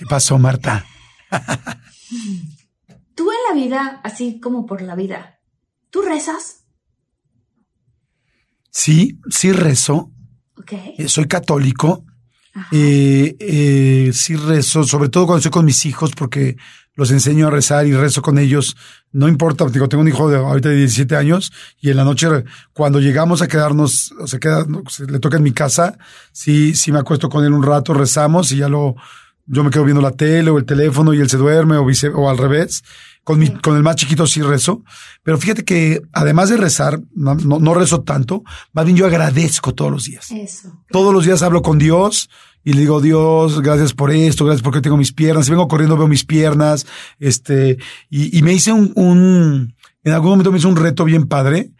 ¿Qué pasó, Marta? tú en la vida, así como por la vida, ¿tú rezas? Sí, sí rezo. Ok. Eh, Soy católico. Eh, eh, sí rezo, sobre todo cuando estoy con mis hijos, porque los enseño a rezar y rezo con ellos. No importa, digo, tengo un hijo de ahorita de 17 años y en la noche, cuando llegamos a quedarnos, o se queda, se le toca en mi casa, sí, sí me acuesto con él un rato, rezamos y ya lo, yo me quedo viendo la tele o el teléfono y él se duerme o, vice, o al revés. Con, mi, con el más chiquito sí rezo, pero fíjate que además de rezar, no, no, no rezo tanto, más bien yo agradezco todos los días. Eso. Todos los días hablo con Dios y le digo, Dios, gracias por esto, gracias porque tengo mis piernas. Si vengo corriendo, veo mis piernas. Este, y, y me hice un, un, en algún momento me hice un reto bien padre,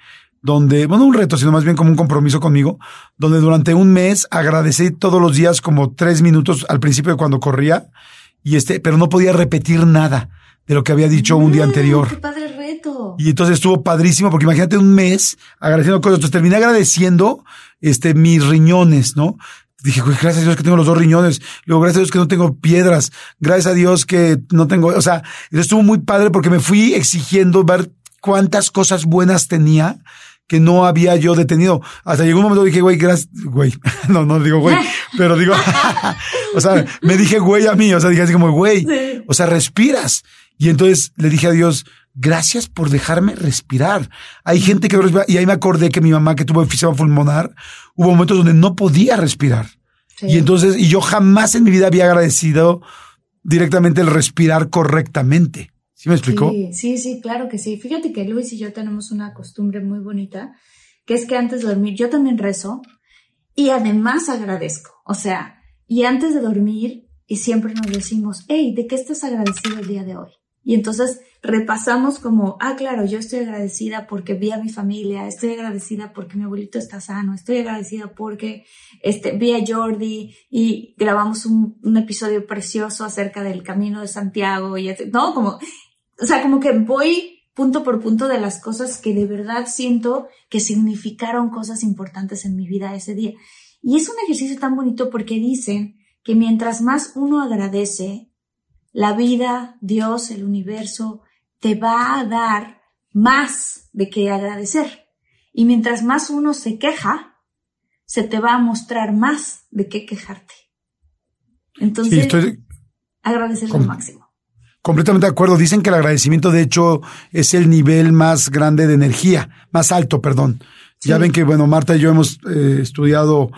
donde, bueno, un reto, sino más bien como un compromiso conmigo, donde durante un mes agradecí todos los días como tres minutos al principio de cuando corría, y este, pero no podía repetir nada de lo que había dicho un día Mm, anterior. ¡Qué padre reto! Y entonces estuvo padrísimo, porque imagínate un mes agradeciendo cosas. Entonces terminé agradeciendo este mis riñones, ¿no? Dije, gracias a Dios que tengo los dos riñones. Luego, gracias a Dios que no tengo piedras. Gracias a Dios que no tengo, o sea, estuvo muy padre porque me fui exigiendo ver cuántas cosas buenas tenía que no había yo detenido. Hasta llegó un momento dije, güey, gracias, güey. No, no digo güey, pero digo, o sea, me dije güey a mí, o sea, dije así como, güey, Sí. o sea, respiras. Y entonces le dije a Dios, gracias por dejarme respirar. Hay gente que respira. Y ahí me acordé que mi mamá que tuvo enfisema pulmonar, hubo momentos donde no podía respirar. Sí. Y entonces, y yo jamás en mi vida había agradecido directamente el respirar correctamente. ¿Sí me explicó? Sí, sí, sí, claro que sí. Fíjate que Luis y yo tenemos una costumbre muy bonita, que es que antes de dormir yo también rezo y además agradezco. O sea, y antes de dormir y siempre nos decimos, hey, ¿de qué estás agradecido el día de hoy? Y entonces repasamos como, ah, claro, yo estoy agradecida porque vi a mi familia, estoy agradecida porque mi abuelito está sano, estoy agradecida porque este, vi a Jordi y grabamos un, un episodio precioso acerca del camino de Santiago y, no, como, o sea, como que voy punto por punto de las cosas que de verdad siento que significaron cosas importantes en mi vida ese día. Y es un ejercicio tan bonito porque dicen que mientras más uno agradece, la vida, Dios, el universo, te va a dar más de que agradecer. Y mientras más uno se queja, se te va a mostrar más de qué quejarte. Entonces, Sí, estoy agradecer lo máximo. Completamente de acuerdo. Dicen que el agradecimiento, de hecho, es el nivel más grande de energía, más alto, perdón. Ya ven que, bueno, Marta y yo hemos eh, estudiado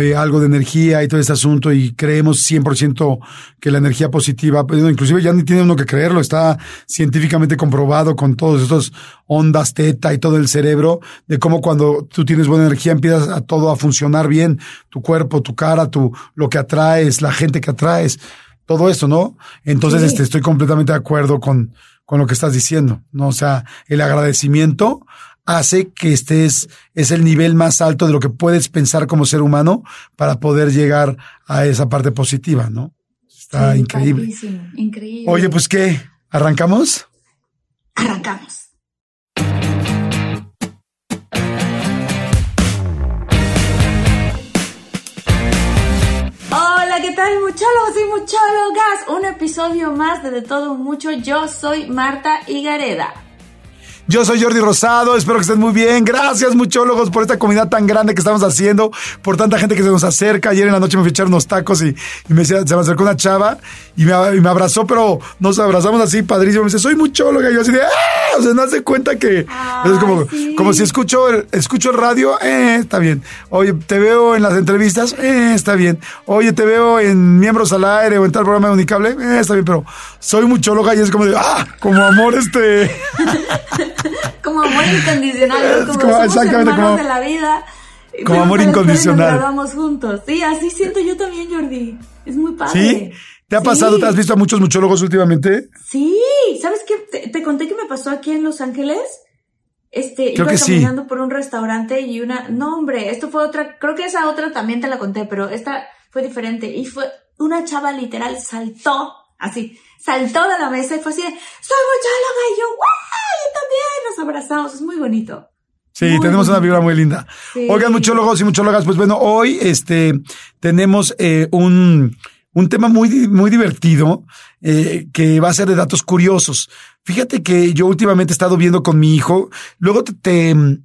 eh, algo de energía y todo este asunto y creemos 100% que la energía positiva, pues, inclusive ya ni tiene uno que creerlo, está científicamente comprobado con todos estos ondas teta y todo el cerebro, de cómo cuando tú tienes buena energía empiezas a todo a funcionar bien, tu cuerpo, tu cara, tu, lo que atraes, la gente que atraes, todo eso, ¿no? Entonces, Sí. este, estoy completamente de acuerdo con, con lo que estás diciendo, ¿no? O sea, el agradecimiento hace que estés, es el nivel más alto de lo que puedes pensar como ser humano para poder llegar a esa parte positiva, ¿no? Está Sí, increíble. increíble. Oye, pues qué, ¿arrancamos? arrancamos. Tal muchólogos y muchólogas? Un episodio más de De Todo Mucho. Yo soy Marta Higareda. Yo soy Jordi Rosado, espero que estén muy bien. Gracias, muchólogos, por esta comunidad tan grande que estamos haciendo, por tanta gente que se nos acerca. Ayer en la noche me fui unos tacos y, me decía, se me acercó una chava y me, abrazó, pero nos abrazamos así, padrísimo. Me dice, soy muchóloga. Y yo así de, ¡ah! O sea, no hace cuenta que es como, como si escucho el, escucho el radio, eh, está bien. Oye, te veo en las entrevistas, eh, está bien. Oye, te veo en Miembros al Aire o en tal programa de Unicable, eh, está bien, pero soy muchóloga y es como de, ¡ah! Como amor este. como amor incondicional, como, como como de la vida. Como amor incondicional. Vamos juntos. Sí, así siento yo también, Jordi. Es muy padre. ¿Sí? ¿Te ha pasado? ¿Te has visto a muchos muchólogos últimamente? Sí. ¿Sabes qué? Te, conté que me pasó aquí en Los Ángeles. Este, iba caminando por un restaurante y una, no hombre, esto fue otra, creo que esa otra también te la conté, pero esta fue diferente y fue una chava literal saltó así, saltó de la mesa y fue así de, soy muchóloga y yo, ¡guau! Yo también, nos abrazamos, es muy bonito. Sí, tenemos una vibra muy linda. Oigan, muchólogos y muchólogas, pues bueno, hoy este tenemos eh, un, un tema muy, muy divertido eh, que va a ser de datos curiosos. Fíjate que yo últimamente he estado viendo con mi hijo, luego te mm,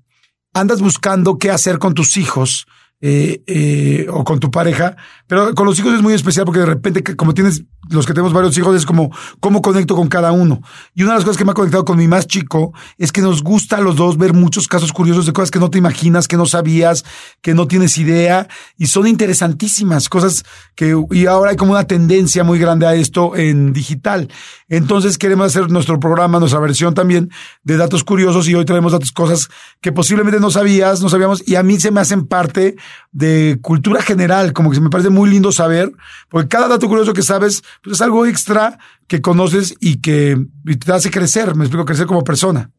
andas buscando qué hacer con tus hijos eh, eh, o con tu pareja, pero con los hijos es muy especial porque de repente, como tienes los que tenemos varios hijos, es como cómo conecto con cada uno. Y una de las cosas que me ha conectado con mi más chico es que nos gusta a los dos ver muchos casos curiosos de cosas que no te imaginas, que no sabías, que no tienes idea, y son interesantísimas cosas que, y ahora hay como una tendencia muy grande a esto en digital. Entonces queremos hacer nuestro programa, nuestra versión también de datos curiosos y hoy traemos datos, cosas que posiblemente no sabías, no sabíamos, y a mí se me hacen parte de cultura general, como que se me parece muy lindo saber, porque cada dato curioso que sabes, pues es algo extra que conoces y que te hace crecer, me explico, crecer como persona.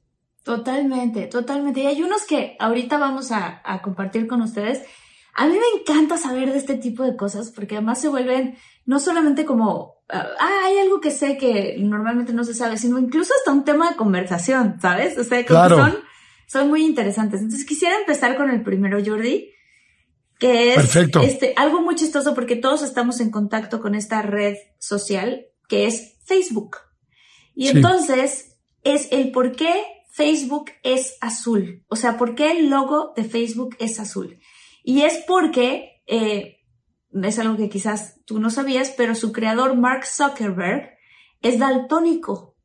Totalmente, totalmente. Y hay unos que ahorita vamos a, a compartir con ustedes. A mí me encanta saber de este tipo de cosas porque además se vuelven no solamente como, ah, hay algo que sé que normalmente no se sabe, sino incluso hasta un tema de conversación, ¿sabes? O sea, que son, son muy interesantes. Entonces quisiera empezar con el primero, Jordi, que es este, algo muy chistoso porque todos estamos en contacto con esta red social que es Facebook. Y entonces es el por qué Facebook es azul. O sea, por qué el logo de Facebook es azul. Y es porque, eh, es algo que quizás tú no sabías, pero su creador Mark Zuckerberg es daltónico.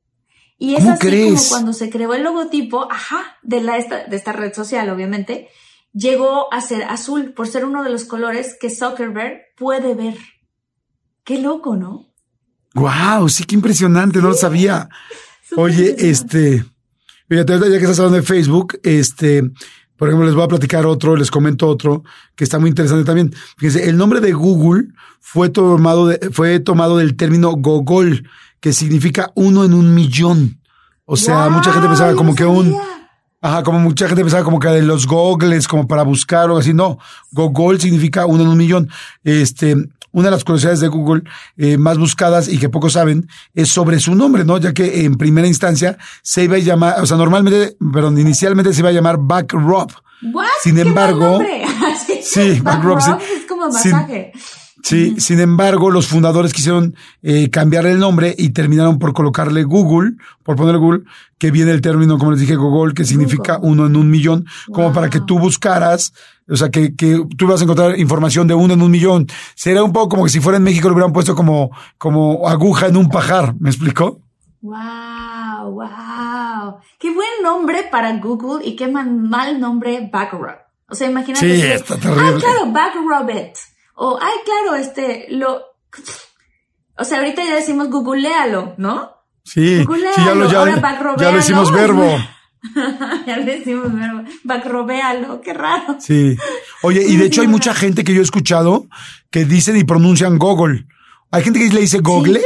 Y es así como cuando se creó el logotipo, ajá, de, la, de esta red social, obviamente, llegó a ser azul por ser uno de los colores que Zuckerberg puede ver. Qué loco, ¿no? Wow, sí, qué impresionante, no lo sabía. Oye, este, fíjate, ya que estás hablando de Facebook, este, por ejemplo, les voy a platicar otro, les comento otro que está muy interesante también. Fíjense, el nombre de Google fue tomado, de, fue tomado del término Gogol, que significa uno en un millón. O sea, mucha gente pensaba como que un, Ajá, como mucha gente pensaba como que de los gogles, como para buscar o así. No, Google significa uno en un millón. Este, una de las curiosidades de Google eh, más buscadas y que pocos saben es sobre su nombre, ¿no? Ya que en primera instancia se iba a llamar, o sea, normalmente, perdón, inicialmente se iba a llamar Backrob. Sin embargo, sí, Backrob, es como masaje. Sí, sin embargo, los fundadores quisieron eh, cambiarle el nombre y terminaron por colocarle Google, por ponerle Google, que viene el término, como les dije, Google, que significa uno en un millón, como para que tú buscaras, o sea, que, que tú vas a encontrar información de uno en un millón. Sería un poco como que si fuera en México lo hubieran puesto como, como aguja en un pajar, ¿me explicó? Wow, wow. Qué buen nombre para Google y qué mal nombre Backrub. O sea, imagínate. Sí, está terrible. Ah, claro, Backrobet. O, ay, claro, este, lo... O sea, ahorita ya decimos googlealo, ¿no? Sí, sí ya lo, ya, ya lo decimos verbo. ya le decimos verbo. Backrobealo, qué raro. Sí. Oye, y de hecho hay mucha gente que yo he escuchado que dicen y pronuncian Google. Hay gente que le dice Google.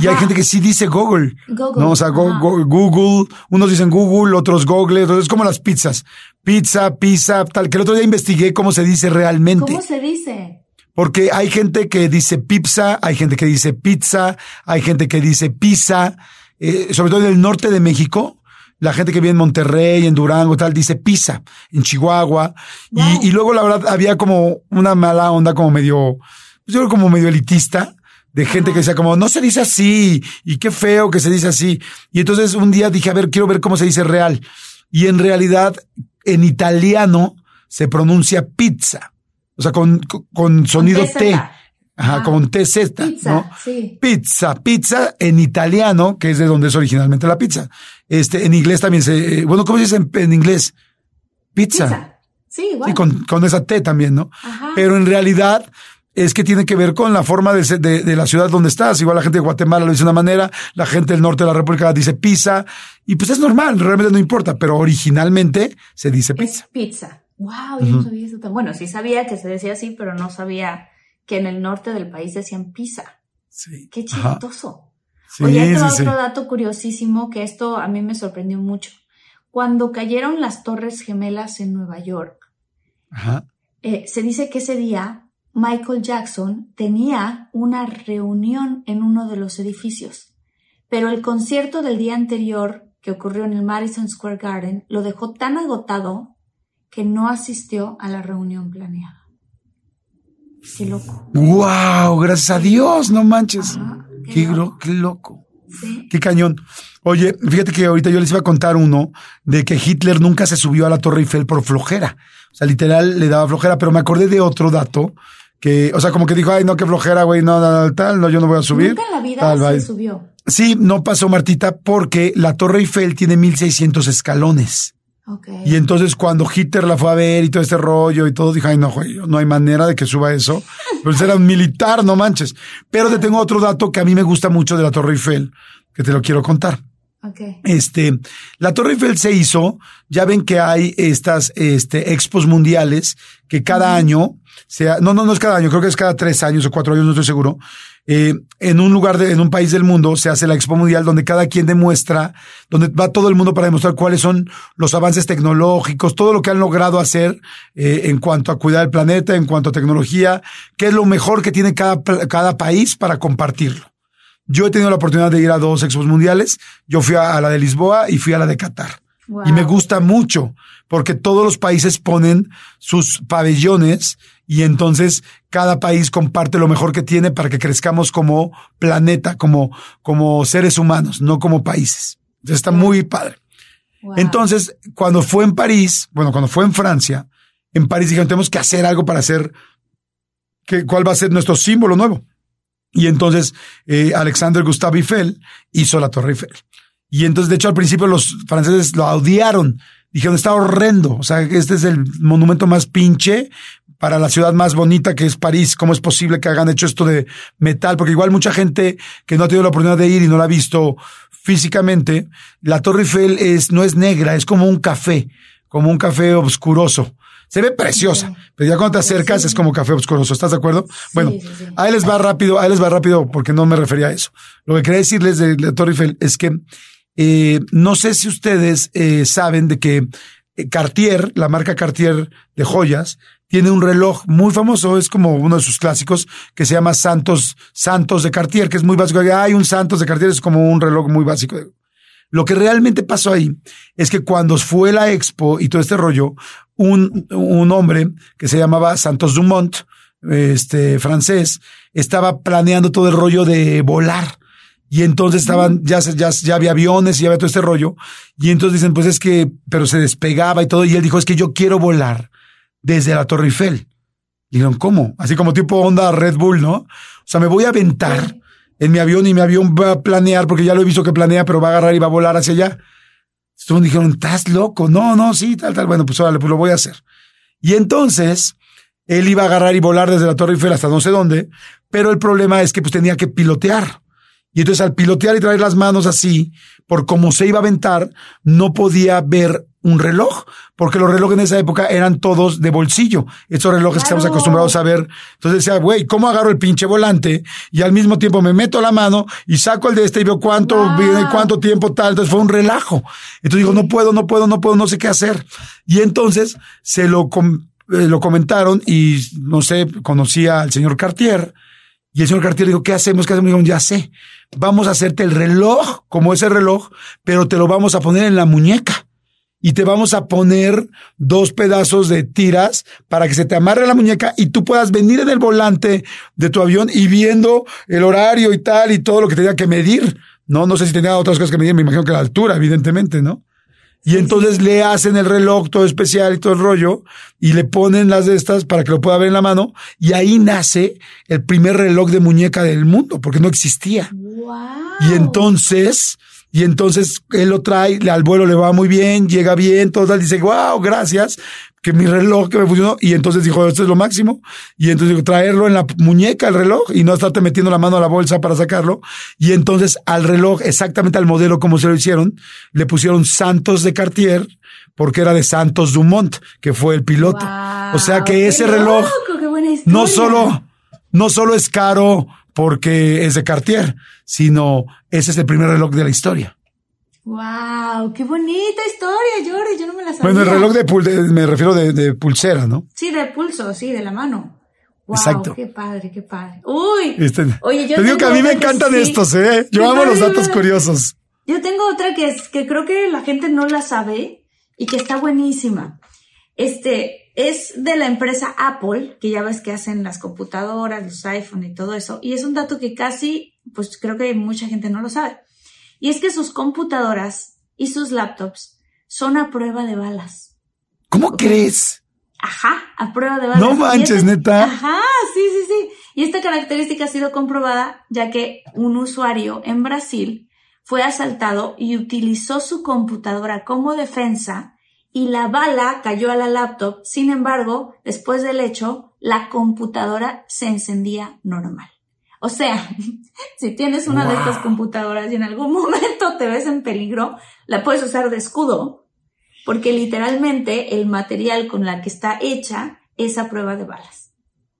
Y hay gente que sí dice Google. Google. No, o sea, Google, unos dicen Google, otros Google, entonces es como las pizzas. Pizza, pizza, tal, que el otro día investigué cómo se dice realmente. ¿Cómo se dice? Porque hay gente que dice pizza, hay gente que dice pizza, hay gente que dice pizza, eh, sobre todo en el norte de México. La gente que vive en Monterrey, en Durango, tal, dice pizza, en Chihuahua. Y, y luego, la verdad, había como una mala onda, como medio, pues yo creo como medio elitista, de gente que decía como, no se dice así, y qué feo que se dice así. Y entonces un día dije, a ver, quiero ver cómo se dice real. Y en realidad, en italiano se pronuncia pizza. O sea, con, con sonido T. Ajá, ah, con TZ, pizza, ¿no? Sí. Pizza, pizza en italiano, que es de donde es originalmente la pizza. Este, en inglés también se, eh, bueno, ¿cómo se dice en, inglés? Pizza. Sí, igual. Sí, con, con esa T también, ¿no? Ajá. Pero en realidad es que tiene que ver con la forma de, de, de, la ciudad donde estás. Igual la gente de Guatemala lo dice de una manera, la gente del norte de la República dice pizza, y pues es normal, realmente no importa, pero originalmente se dice pizza. Es pizza. Wow, yo no sabía eso tan bueno. Sí sabía que se decía así, pero no sabía que en el norte del país decían pizza. Sí. Qué chistoso. Oye, hay otro dato curiosísimo que esto a mí me sorprendió mucho. Cuando cayeron las Torres Gemelas en Nueva York, eh, se dice que ese día Michael Jackson tenía una reunión en uno de los edificios, pero el concierto del día anterior que ocurrió en el Madison Square Garden lo dejó tan agotado que no asistió a la reunión planeada. Qué loco. ¡Wow! Gracias a Dios, no manches. qué, loco. qué loco. Qué cañón. Oye, fíjate que ahorita yo les iba a contar uno de que Hitler nunca se subió a la Torre Eiffel por flojera. O sea, literal le daba flojera, pero me acordé de otro dato que, o sea, como que dijo, ay, no, qué flojera, güey, no, no, tal, no, yo no voy a subir. Nunca en la vida se subió. Sí, no pasó, Martita, porque la Torre Eiffel tiene 1600 escalones. Y entonces cuando Hitler la fue a ver y todo este rollo y todo, dijo, ay, no, no hay manera de que suba eso. Pues era un militar, no manches. Pero te tengo otro dato que a mí me gusta mucho de la Torre Eiffel, que te lo quiero contar. Este, la Torre Eiffel se hizo, ya ven que hay estas, este, expos mundiales que cada año, sea, no, no, no es cada año, creo que es cada tres años o cuatro años, no estoy seguro, eh, en un lugar de, en un país del mundo se hace la Expo Mundial donde cada quien demuestra, donde va todo el mundo para demostrar cuáles son los avances tecnológicos, todo lo que han logrado hacer eh, en cuanto a cuidar el planeta, en cuanto a tecnología, qué es lo mejor que tiene cada, cada país para compartirlo. Yo he tenido la oportunidad de ir a dos expos mundiales. Yo fui a, la de Lisboa y fui a la de Qatar. Y me gusta mucho porque todos los países ponen sus pabellones y entonces cada país comparte lo mejor que tiene para que crezcamos como planeta, como, como seres humanos, no como países. Entonces está muy padre. Entonces, cuando fue en París, bueno, cuando fue en Francia, en París dijeron, tenemos que hacer algo para hacer, que, ¿cuál va a ser nuestro símbolo nuevo? Y entonces eh, Alexander Gustave Eiffel hizo la Torre Eiffel. Y entonces, de hecho, al principio los franceses lo odiaron. Dijeron, está horrendo. O sea, este es el monumento más pinche para la ciudad más bonita que es París. ¿Cómo es posible que hagan hecho esto de metal? Porque igual mucha gente que no ha tenido la oportunidad de ir y no la ha visto físicamente, la Torre Eiffel es, no es negra, es como un café, como un café oscuroso. Se ve preciosa, pero ya cuando te acercas es como café oscuroso. ¿Estás de acuerdo? bueno, ahí les va rápido, ahí les va rápido porque no me refería a eso. Lo que quería decirles de la Torre Eiffel es que eh, no sé si ustedes eh, saben de que eh, Cartier, la marca Cartier de joyas, tiene un reloj muy famoso, es como uno de sus clásicos, que se llama Santos, Santos de Cartier, que es muy básico. Hay un Santos de Cartier, es como un reloj muy básico. Lo que realmente pasó ahí es que cuando fue la expo y todo este rollo, un, un hombre que se llamaba Santos Dumont, este francés, estaba planeando todo el rollo de volar y entonces estaban, ya, ya, ya había aviones y ya había todo este rollo. Y entonces dicen, pues es que, pero se despegaba y todo. Y él dijo, es que yo quiero volar desde la Torre Eiffel. dijeron, ¿cómo? Así como tipo onda Red Bull, ¿no? O sea, me voy a aventar en mi avión y mi avión va a planear, porque ya lo he visto que planea, pero va a agarrar y va a volar hacia allá. Entonces dijeron, estás loco. No, no, sí, tal, tal. Bueno, pues órale, pues lo voy a hacer. Y entonces, él iba a agarrar y volar desde la Torre Eiffel hasta no sé dónde, pero el problema es que pues tenía que pilotear. Y entonces al pilotear y traer las manos así, por cómo se iba a aventar, no podía ver un reloj, porque los relojes en esa época eran todos de bolsillo, esos relojes que estamos acostumbrados a ver. Entonces decía, güey, ¿cómo agarro el pinche volante? Y al mismo tiempo me meto la mano y saco el de este y veo cuánto, viene, cuánto tiempo tal. Entonces fue un relajo. Entonces digo, no puedo, no puedo, no puedo, no sé qué hacer. Y entonces se lo, eh, lo comentaron y no sé, conocía al señor Cartier y el señor Cartier dijo, ¿qué hacemos? ¿Qué hacemos? Digo, ya sé. Vamos a hacerte el reloj, como ese reloj, pero te lo vamos a poner en la muñeca. Y te vamos a poner dos pedazos de tiras para que se te amarre la muñeca y tú puedas venir en el volante de tu avión y viendo el horario y tal y todo lo que tenía que medir. No, no sé si tenía otras cosas que medir, me imagino que la altura, evidentemente, ¿no? Y entonces le hacen el reloj todo especial y todo el rollo y le ponen las de estas para que lo pueda ver en la mano y ahí nace el primer reloj de muñeca del mundo porque no existía. Y entonces y entonces él lo trae, al vuelo le va muy bien, llega bien, todo tal, dice, wow, gracias, que mi reloj que me funcionó. Y entonces dijo, esto es lo máximo. Y entonces dijo, traerlo en la muñeca el reloj y no estarte metiendo la mano a la bolsa para sacarlo. Y entonces al reloj, exactamente al modelo como se lo hicieron, le pusieron Santos de Cartier, porque era de Santos Dumont, que fue el piloto. o sea que ese reloj no solo, no solo es caro porque es de Cartier, sino ese es el primer reloj de la historia. ¡Wow! ¡Qué bonita historia, Jordi! Yo no me la sabía. Bueno, el reloj de, me refiero de, pulsera, ¿no? Sí, de pulso, sí, de la mano. Wow, Exacto. ¡Qué padre, qué padre! ¡Uy! Este, oye, yo te digo que a mí me encantan estos, ¿eh? Yo amo los datos curiosos. Yo tengo otra que es que creo que la gente no la sabe y que está buenísima. Este, es de la empresa Apple, que ya ves que hacen las computadoras, los iPhone y todo eso. Y es un dato que casi, pues creo que mucha gente no lo sabe. Y es que sus computadoras y sus laptops son a prueba de balas. ¿Cómo crees? Ajá, a prueba de balas. No manches, neta. Ajá, sí, sí, sí. Y esta característica ha sido comprobada ya que un usuario en Brasil fue asaltado y utilizó su computadora como defensa y la bala cayó a la laptop. Sin embargo, después del hecho, la computadora se encendía normal. O sea, si tienes una de estas computadoras y en algún momento te ves en peligro, la puedes usar de escudo, porque literalmente el material con la que está hecha es a prueba de balas.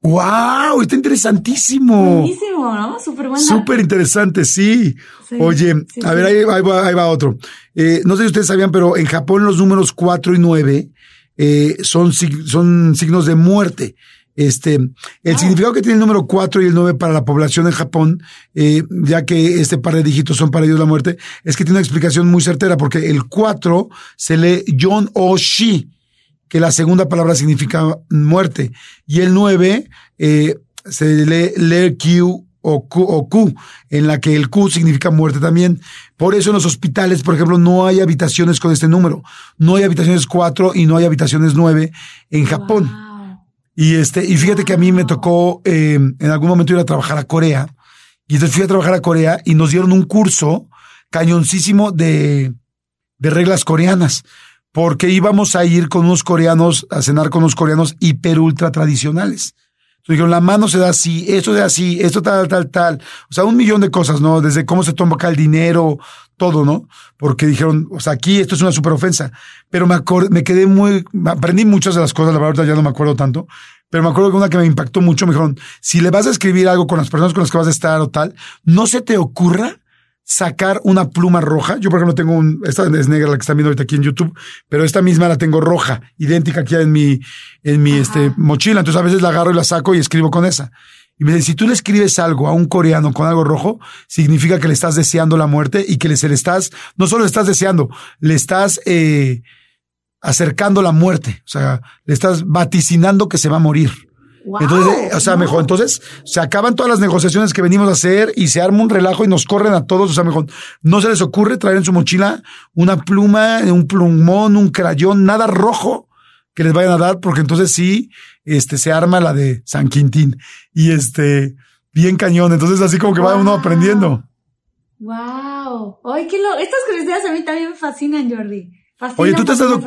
¡Wow! Está interesantísimo. Buenísimo, ¿no? Súper bueno. Súper interesante, sí. Oye, a ver, ahí, va, otro. Eh, no sé si ustedes sabían, pero en Japón los números 4 y 9 eh, son, son signos de muerte. Este, el ah. significado que tiene el número 4 y el 9 para la población en Japón, eh, ya que este par de dígitos son para ellos la muerte, es que tiene una explicación muy certera, porque el 4 se lee Yon o Shi que la segunda palabra significa muerte. Y el 9 eh, se lee le Q o Q, o Q, en la que el Q significa muerte también. Por eso en los hospitales, por ejemplo, no hay habitaciones con este número. No hay habitaciones 4 y no hay habitaciones 9 en Japón. Y este, y fíjate que a mí me tocó eh, en algún momento ir a trabajar a Corea. Y entonces fui a trabajar a Corea y nos dieron un curso cañoncísimo de, de reglas coreanas porque íbamos a ir con unos coreanos, a cenar con unos coreanos hiper ultra tradicionales. Entonces dijeron, la mano se da así, esto se da así, esto tal, tal, tal. O sea, un millón de cosas, ¿no? Desde cómo se toma acá el dinero, todo, ¿no? Porque dijeron, o sea, aquí esto es una super ofensa. Pero me, me quedé muy, aprendí muchas de las cosas, la verdad ya no me acuerdo tanto. Pero me acuerdo que una que me impactó mucho, me dijeron, si le vas a escribir algo con las personas con las que vas a estar o tal, no se te ocurra sacar una pluma roja. Yo, por ejemplo, tengo un, esta es negra la que están viendo ahorita aquí en YouTube, pero esta misma la tengo roja, idéntica aquí en mi, en mi este, mochila. Entonces a veces la agarro y la saco y escribo con esa. Y me dice, si tú le escribes algo a un coreano con algo rojo, significa que le estás deseando la muerte y que le, se le estás, no solo le estás deseando, le estás, eh, acercando la muerte. O sea, le estás vaticinando que se va a morir entonces, o sea, mejor, entonces se acaban todas las negociaciones que venimos a hacer y se arma un relajo y nos corren a todos. O sea, mejor, no se les ocurre traer en su mochila una pluma, un plumón, un crayón, nada rojo que les vayan a dar, porque entonces sí, este, se arma la de San Quintín y este, bien cañón. Entonces, así como que va uno aprendiendo. Wow. Ay, qué lo, estas curiosidades a mí también me fascinan, Jordi. Oye, ¿tú te has dado,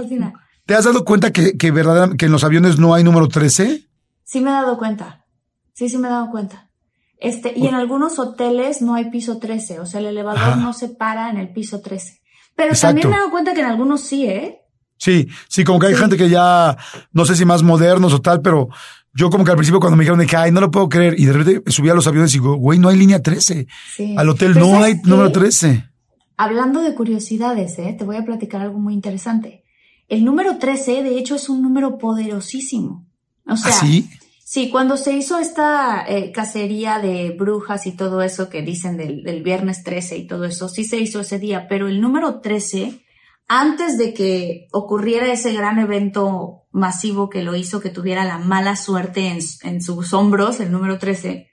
¿te has dado cuenta que, que, verdad, que en los aviones no hay número 13? Sí me he dado cuenta. Sí, sí me he dado cuenta. Este, y en algunos hoteles no hay piso 13, o sea, el elevador no se para en el piso 13. Pero también me he dado cuenta que en algunos sí, ¿eh? Sí, sí, como que hay gente que ya, no sé si más modernos o tal, pero yo como que al principio cuando me dijeron de que, ay, no lo puedo creer, y de repente subí a los aviones y digo, güey, no hay línea 13. Sí. Al hotel no hay número 13. Hablando de curiosidades, ¿eh? te voy a platicar algo muy interesante. El número 13, de hecho, es un número poderosísimo. O sea, ¿Ah, sí? Sí, cuando se hizo esta eh, cacería de brujas y todo eso que dicen del, viernes 13 y todo eso, sí se hizo ese día, pero el número 13 antes de que ocurriera ese gran evento masivo que lo hizo que tuviera la mala suerte en, en sus hombros, el número 13,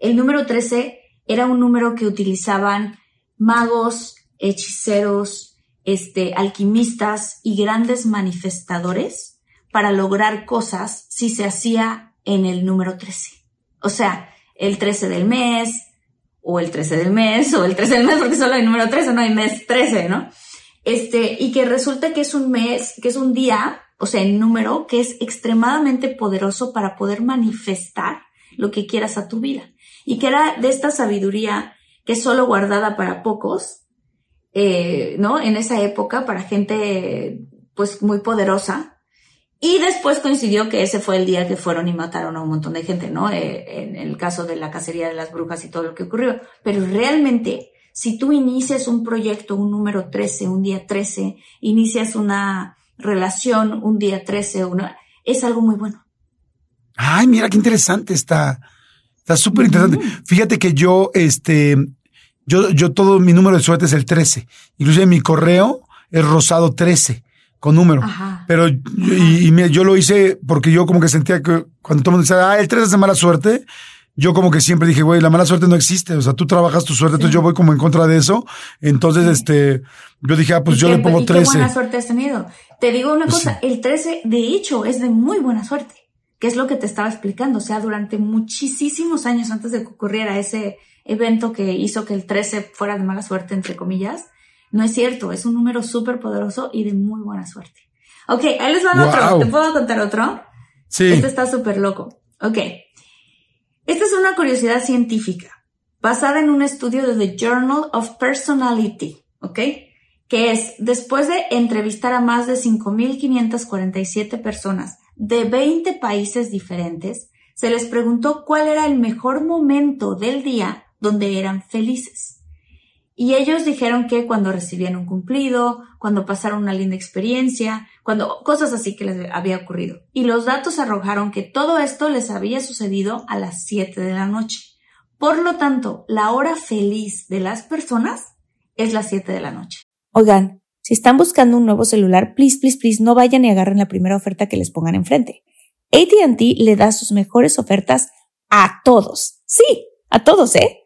el número 13 era un número que utilizaban magos, hechiceros, este, alquimistas y grandes manifestadores para lograr cosas si se hacía en el número 13. O sea, el 13 del mes, o el 13 del mes, o el 13 del mes, porque solo hay número 13, no hay mes 13, ¿no? Este, y que resulta que es un mes, que es un día, o sea, el número que es extremadamente poderoso para poder manifestar lo que quieras a tu vida. Y que era de esta sabiduría que es solo guardada para pocos, eh, ¿no? En esa época, para gente, pues, muy poderosa, y después coincidió que ese fue el día que fueron y mataron a un montón de gente, ¿no? Eh, en el caso de la cacería de las brujas y todo lo que ocurrió. Pero realmente, si tú inicias un proyecto, un número 13, un día 13, inicias una relación un día 13, una, es algo muy bueno. Ay, mira qué interesante está. Está súper interesante. Fíjate que yo, este, yo, yo todo mi número de suerte es el 13. Incluso mi correo es rosado 13 con número. Pero y, yo lo hice porque yo como que sentía que cuando todo el mundo decía, ah, el 3 es de mala suerte, yo como que siempre dije, güey, la mala suerte no existe, o sea, tú trabajas tu suerte, entonces yo voy como en contra de eso. Entonces, este, yo dije, ah, pues yo le pongo 13. Qué buena suerte has tenido. Te digo una pues cosa, el 13 de hecho es de muy buena suerte, que es lo que te estaba explicando, o sea, durante muchísimos años antes de que ocurriera ese evento que hizo que el 13 fuera de mala suerte, entre comillas, no es cierto, es un número súper poderoso y de muy buena suerte. Ok, ahí les va otro. ¿Te puedo contar otro? Sí. Este está súper loco. Ok. Esta es una curiosidad científica basada en un estudio de The Journal of Personality, ¿ok? Que es, después de entrevistar a más de 5.547 personas de 20 países diferentes, se les preguntó cuál era el mejor momento del día donde eran felices. Y ellos dijeron que cuando recibían un cumplido, cuando pasaron una linda experiencia, cuando cosas así que les había ocurrido. Y los datos arrojaron que todo esto les había sucedido a las 7 de la noche. Por lo tanto, la hora feliz de las personas es las 7 de la noche. Oigan, si están buscando un nuevo celular, please, please, please, no vayan y agarren la primera oferta que les pongan enfrente. ATT le da sus mejores ofertas a todos. Sí, a todos, ¿eh?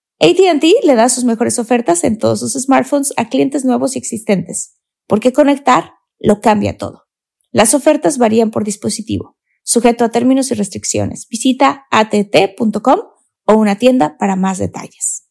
ATT le da sus mejores ofertas en todos sus smartphones a clientes nuevos y existentes, porque conectar lo cambia todo. Las ofertas varían por dispositivo, sujeto a términos y restricciones. Visita att.com o una tienda para más detalles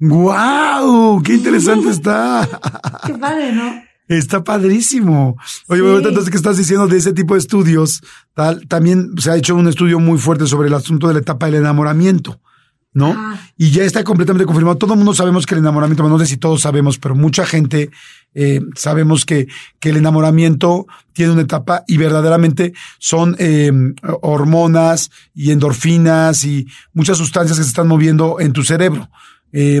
¡Guau! ¡Qué interesante está! ¡Qué padre, ¿no? Está padrísimo. Oye, entonces, ¿qué estás diciendo de ese tipo de estudios? Tal, también se ha hecho un estudio muy fuerte sobre el asunto de la etapa del enamoramiento, ¿no? Y ya está completamente confirmado. Todo el mundo sabemos que el enamoramiento, no sé si todos sabemos, pero mucha gente eh, sabemos que, que el enamoramiento tiene una etapa y verdaderamente son eh, hormonas y endorfinas y muchas sustancias que se están moviendo en tu cerebro. Eh,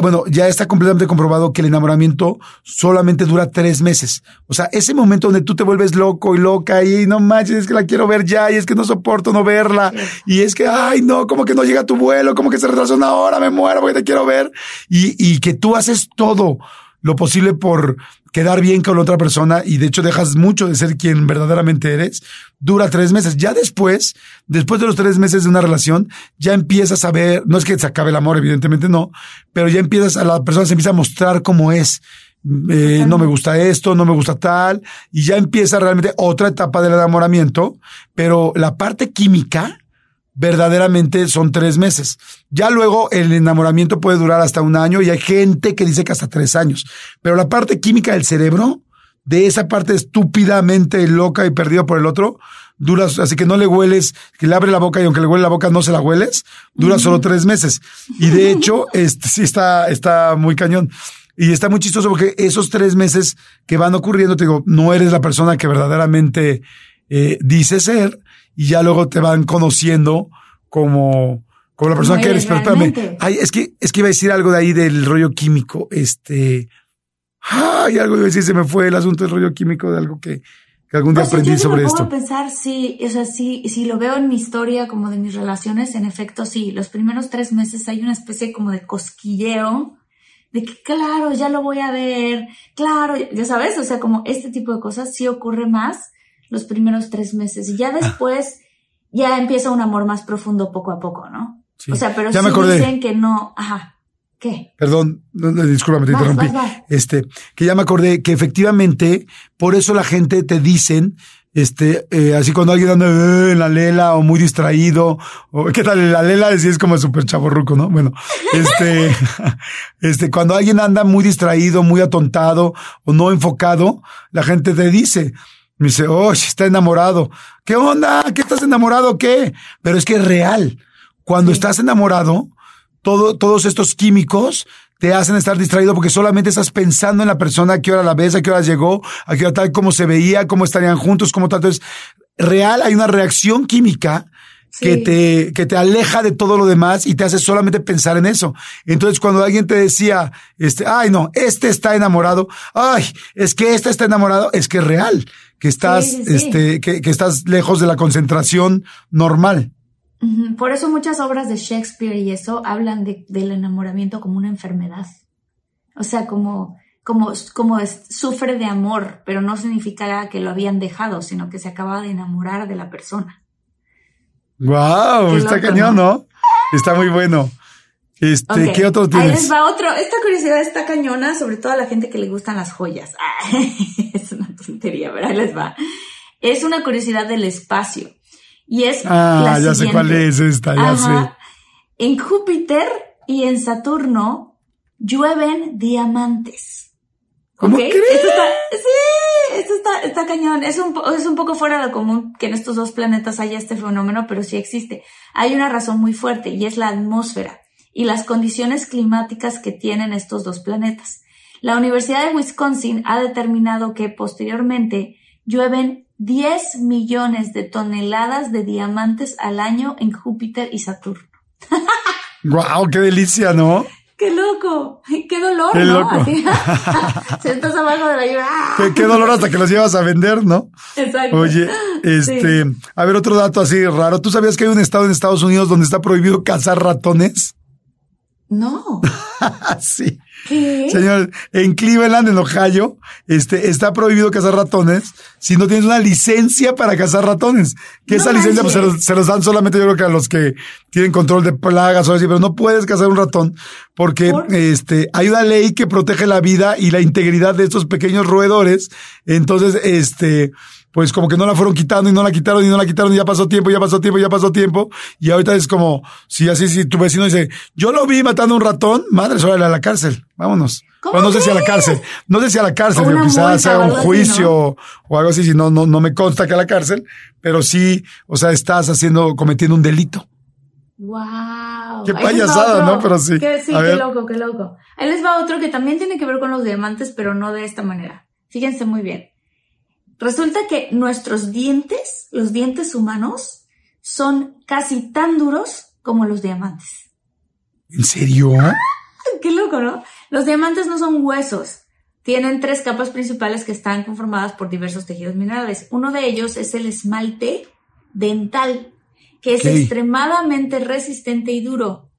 bueno, ya está completamente comprobado que el enamoramiento solamente dura tres meses. O sea, ese momento donde tú te vuelves loco y loca y no manches, es que la quiero ver ya y es que no soporto no verla y es que, ay, no, como que no llega tu vuelo, como que se retrasó una hora, me muero porque te quiero ver y, y que tú haces todo lo posible por quedar bien con la otra persona y de hecho dejas mucho de ser quien verdaderamente eres, dura tres meses. Ya después, después de los tres meses de una relación, ya empiezas a ver, no es que se acabe el amor, evidentemente no, pero ya empiezas a la persona se empieza a mostrar cómo es. eh, no me gusta esto, no me gusta tal, y ya empieza realmente otra etapa del enamoramiento, pero la parte química verdaderamente son tres meses. Ya luego el enamoramiento puede durar hasta un año y hay gente que dice que hasta tres años, pero la parte química del cerebro, de esa parte estúpidamente loca y perdida por el otro, dura, así que no le hueles, que le abre la boca y aunque le huele la boca no se la hueles, dura solo tres meses. Y de hecho, este sí está, está muy cañón. Y está muy chistoso porque esos tres meses que van ocurriendo, te digo, no eres la persona que verdaderamente eh, dice ser y ya luego te van conociendo como, como la persona que eres. Pero espérame, ay, es que, es que iba a decir algo de ahí del rollo químico. Este, ay, algo iba a decir, se me fue el asunto del rollo químico de algo que, que algún día Pues, aprendí yo sí sobre me esto. pensar, sí, o sea, sí, si lo veo en mi historia como de mis relaciones, en efecto, sí, los primeros tres meses hay una especie como de cosquilleo, de que claro, ya lo voy a ver, claro, ya sabes, o sea, como este tipo de cosas sí ocurre más los primeros tres meses y ya Ah. después ya empieza un amor más profundo poco a poco, ¿no? Sí. O sea, pero Ya sí me acordé. dicen que no, ajá, ¿qué? Perdón, no, no, discúlpame, te Vas, interrumpí. vas, vas. Este, que ya me acordé que efectivamente, por eso la gente te dicen, este, eh, así cuando alguien anda eh, en la lela o muy distraído, o qué tal, la lela sí es como súper chaborruco, ¿no? Bueno, este, este, cuando alguien anda muy distraído, muy atontado o no enfocado, la gente te dice, me dice, oh, está enamorado. ¿Qué onda? ¿Qué estás enamorado? ¿Qué? Pero es que es real. Cuando estás enamorado, todo, todos estos químicos te hacen estar distraído porque solamente estás pensando en la persona, a qué hora la ves, a qué hora llegó, a qué hora tal, cómo se veía, cómo estarían juntos, cómo tal. Entonces, real, hay una reacción química que te, que te aleja de todo lo demás y te hace solamente pensar en eso. Entonces, cuando alguien te decía, este, ay, no, este está enamorado, ay, es que este está enamorado, es que es real, que estás, Sí, sí, sí. este, que, que estás lejos de la concentración normal. Por eso muchas obras de Shakespeare y eso hablan de- del enamoramiento como una enfermedad. O sea, como, como, como es- sufre de amor, pero no significa que lo habían dejado, sino que se acaba de enamorar de la persona. Wow, está cañón, ¿no? Está muy bueno. Este, ¿qué otro Ahí tienes? les va otro. Esta curiosidad está cañona, sobre todo a la gente que le gustan las joyas. Ah, es una tontería, pero ahí les va. Es una curiosidad del espacio. Y es Ah, la ya sé cuál es esta, ya Ajá. En Júpiter y en Saturno llueven diamantes. ¿Cómo crees? Esto está, sí, esto está, está cañón. Es un, es un poco fuera de lo común que en estos dos planetas haya este fenómeno, pero sí existe. Hay una razón muy fuerte y es la atmósfera y las condiciones climáticas que tienen estos dos planetas. La Universidad de Wisconsin ha determinado que posteriormente llueven 10 millones de toneladas de diamantes al año en Júpiter y Saturno. Wow, qué delicia, ¿no? ¡Qué loco! ¡Qué dolor, Qué ¿no? loco. Así, Sientas abajo de la lluvia. ¡ah! Qué, qué dolor hasta que los llevas a vender, ¿no? Exacto. Oye, este, a ver, otro dato así raro. ¿Tú sabías que hay un estado en Estados Unidos donde está prohibido cazar ratones? No. Sí. ¿Qué? Señor, en Cleveland, en Ohio, este, está prohibido cazar ratones si no tienes una licencia para cazar ratones. Que No esa licencia pues, se, los, se los dan solamente yo creo que a los que tienen control de plagas o así, pero no puedes cazar un ratón porque ¿Por? este, hay una ley que protege la vida y la integridad de estos pequeños roedores. Entonces, este, pues como que no la fueron quitando y no la quitaron y no la quitaron y ya pasó tiempo, ya pasó tiempo, ya pasó tiempo. Y ahorita es como, si así, si tu vecino dice, yo lo vi matando a un ratón, madre, órale a la cárcel, vámonos. ¿Cómo Bueno, no sé si a la cárcel, no sé si a la cárcel, O quizás multa se haga o un así, juicio o algo así, si no, no, no me consta que a la cárcel, pero sí, o sea, estás haciendo, cometiendo un delito. Wow. Qué payasada, ¿no? Pero sí. Que, sí, A qué ver. loco, qué loco. Ahí les va otro que también tiene que ver con los diamantes, pero no de esta manera. Fíjense muy bien. Resulta que nuestros dientes, los dientes humanos, son casi tan duros como los diamantes. ¿En serio? Qué loco, ¿no? Los diamantes no son huesos. Tienen tres capas principales que están conformadas por diversos tejidos minerales. Uno de ellos es el esmalte dental, que es extremadamente resistente y duro,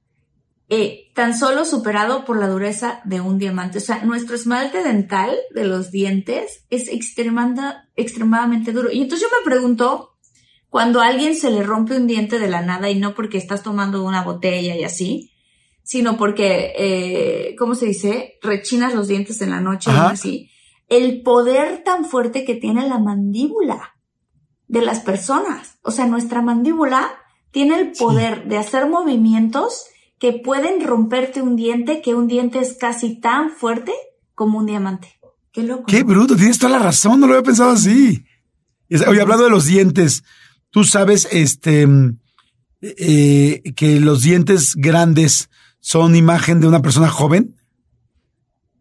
eh, tan solo superado por la dureza de un diamante. O sea, nuestro esmalte dental de los dientes es extremadamente duro. Y entonces yo me pregunto, cuando a alguien se le rompe un diente de la nada y no porque estás tomando una botella y así, sino porque, eh, ¿cómo se dice? Rechinas los dientes en la noche y así. El poder tan fuerte que tiene la mandíbula de las personas. O sea, nuestra mandíbula tiene el poder de hacer movimientos que pueden romperte un diente, que un diente es casi tan fuerte como un diamante. Qué loco. Qué bruto, tienes toda la razón, no lo había pensado así. Oye, hablando de los dientes, tú sabes, este, mm, eh, que los dientes grandes son imagen de una persona joven.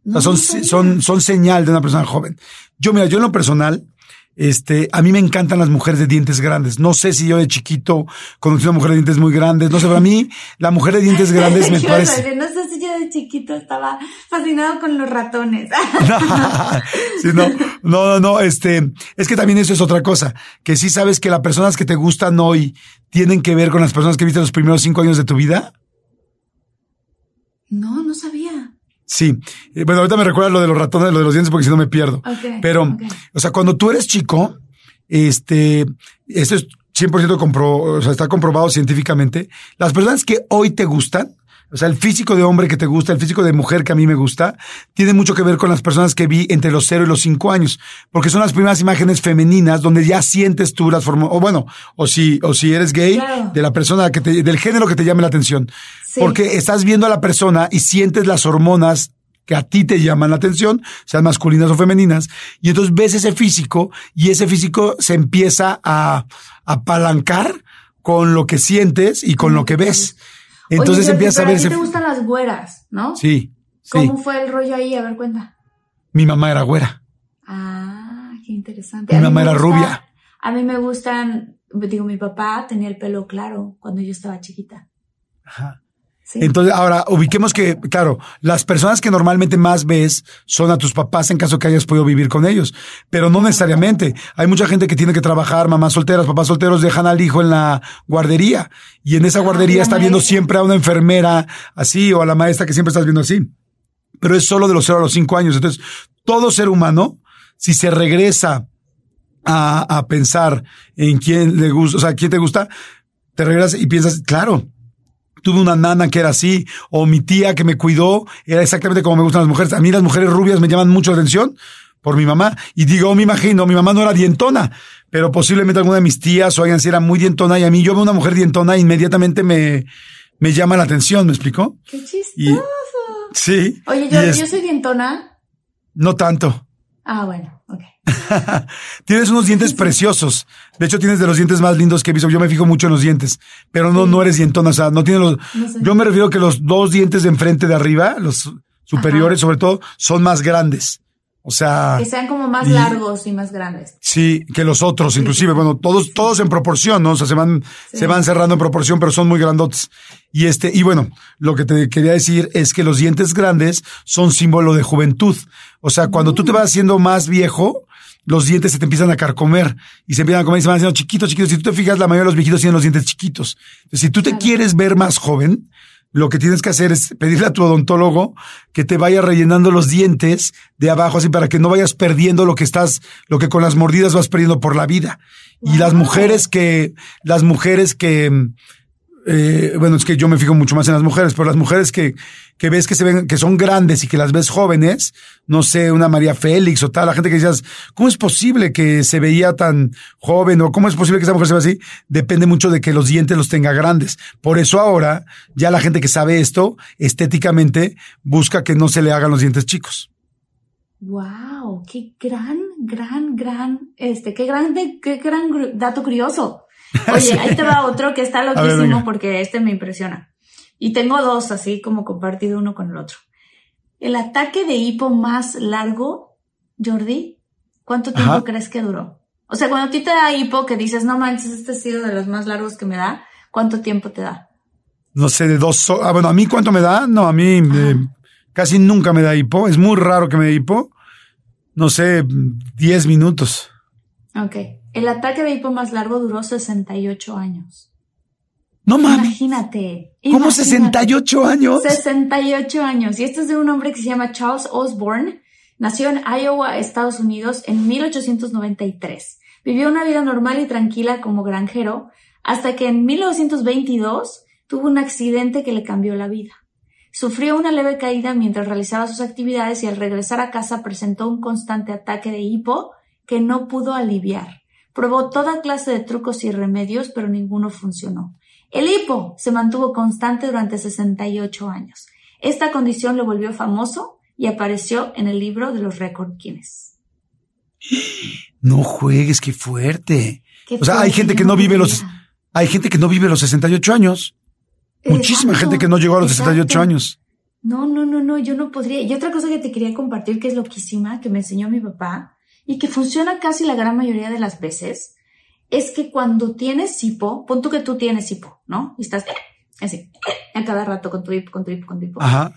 O sea, son, son, son señal de una persona joven. Yo, mira, yo en lo personal, este, a mí me encantan las mujeres de dientes grandes. No sé si yo de chiquito conocí una mujer de dientes muy grandes. No sé, pero a mí la mujer de dientes grandes me a parece. no sé si yo de chiquito estaba fascinado con los ratones. Sí, no, no, no, no, este, es que también eso es otra cosa, que sí sabes que las personas que te gustan hoy tienen que ver con las personas que viste los primeros cinco años de tu vida. no, no sabía. Sí, Eh, bueno, ahorita me recuerda lo de los ratones, lo de los dientes, porque si no me pierdo. Pero, o sea, cuando tú eres chico, este, esto es 100% compro, o sea, está comprobado científicamente. Las personas que hoy te gustan, o sea, el físico de hombre que te gusta, el físico de mujer que a mí me gusta, tiene mucho que ver con las personas que vi entre los 0 y los 5 años, porque son las primeras imágenes femeninas donde ya sientes tú las formas, o bueno, o si, o si eres gay, Claro. de la persona que te, del género que te llame la atención. Sí. Porque estás viendo a la persona y sientes las hormonas que a ti te llaman la atención, sean masculinas o femeninas, y entonces ves ese físico y ese físico se empieza a apalancar con lo que sientes y con lo que ves. Entonces Oye, Jordi, empiezas a ver ti ese... te gustan las güeras, ¿no? Sí, sí. ¿Cómo fue el rollo ahí? A ver, cuenta. Mi mamá era güera. Ah, qué interesante. Mi A mamá era gusta- rubia. A mí me gustan, digo, mi papá tenía el pelo claro cuando yo estaba chiquita. Ajá. Sí. Entonces, ahora ubiquemos que, claro, las personas que normalmente más ves son a tus papás en caso que hayas podido vivir con ellos, pero no necesariamente. Hay mucha gente que tiene que trabajar, mamás solteras, papás solteros dejan al hijo en la guardería y en esa guardería la está viendo siempre a una enfermera así o a la maestra que siempre estás viendo así. Pero es solo de los cero a los cinco años. Entonces, todo ser humano, si se regresa a, a pensar en quién le gusta, o sea, quién te gusta, te regresas y piensas, claro, tuve una nana que era así, o mi tía que me cuidó, era exactamente como me gustan las mujeres. A mí las mujeres rubias me llaman mucho la atención por mi mamá. Y digo, me imagino, mi mamá no era dientona, pero posiblemente alguna de mis tías o alguien así era muy dientona y a mí yo veo una mujer dientona e inmediatamente me, me llama la atención, ¿me explicó? Qué chistoso. Y sí. Oye, yo, es- yo soy dientona. no tanto. Ah, bueno, ok. Tienes unos dientes preciosos. De hecho, tienes de los dientes más lindos que he visto. Yo me fijo mucho en los dientes, pero no, no eres dientona. O sea, no tienes los. No sé. Yo me refiero que los dos dientes de enfrente de arriba, los superiores sobre todo, son más grandes. O sea, Que sean como más y- largos y más grandes. sí, que los otros, inclusive. Bueno, todos, todos en proporción, ¿no? O sea, se van, Sí. se van cerrando en proporción, pero son muy grandotes. Y este, y bueno, lo que te quería decir es que los dientes grandes son símbolo de juventud. O sea, cuando tú te vas haciendo más viejo, los dientes se te empiezan a carcomer y se empiezan a comer y se van haciendo chiquitos, chiquitos. Si tú te fijas, la mayoría de los viejitos tienen los dientes chiquitos. Entonces, si tú te Claro. quieres ver más joven, lo que tienes que hacer es pedirle a tu odontólogo que te vaya rellenando los dientes de abajo así para que no vayas perdiendo lo que estás, lo que con las mordidas vas perdiendo por la vida. Y las mujeres que, las mujeres que, eh, bueno, es que yo me fijo mucho más en las mujeres, pero las mujeres que, que ves que se ven, que son grandes y que las ves jóvenes, no sé, una María Félix o tal, la gente que dices, ¿cómo es posible que se veía tan joven o cómo es posible que esa mujer se vea así? Depende mucho de que los dientes los tenga grandes. Por eso ahora, ya la gente que sabe esto, estéticamente, busca que no se le hagan los dientes chicos. Wow, qué gran, gran, gran, este, qué gran, qué gran dato curioso. Oye, ahí te va otro que está ver, loquísimo venga. porque este me impresiona. Y tengo dos así como compartido uno con el otro. El ataque de hipo más largo, Jordi, ¿cuánto tiempo Ajá. crees que duró? O sea, cuando a ti te da hipo que dices, no manches, este ha sido de los más largos que me da, ¿cuánto tiempo te da? No sé, de dos, ah, bueno, ¿a mí cuánto me da? No, a mí eh, casi nunca me da hipo. Es muy raro que me dé hipo. No sé, 10 minutos. Ok. El ataque de hipo más largo duró 68 años. No mames. Imagínate. ¿Cómo imagínate. 68 años? 68 años. Y este es de un hombre que se llama Charles Osborne. Nació en Iowa, Estados Unidos, en 1893. Vivió una vida normal y tranquila como granjero hasta que en 1922 tuvo un accidente que le cambió la vida. Sufrió una leve caída mientras realizaba sus actividades y al regresar a casa presentó un constante ataque de hipo que no pudo aliviar. Probó toda clase de trucos y remedios, pero ninguno funcionó. El hipo se mantuvo constante durante 68 años. Esta condición lo volvió famoso y apareció en el libro de los récord Guinness. No juegues, qué fuerte. o sea, hay gente que no vive los, hay gente que no vive los 68 años. Muchísima gente que no llegó a los 68 años. No, no, no, no, yo no podría. Y otra cosa que te quería compartir que es loquísima, que me enseñó mi papá y que funciona casi la gran mayoría de las veces, es que cuando tienes hipo, pon tú que tú tienes hipo, ¿no? Y estás así, a cada rato con tu hipo, con tu hipo, con tu hipo. Ajá.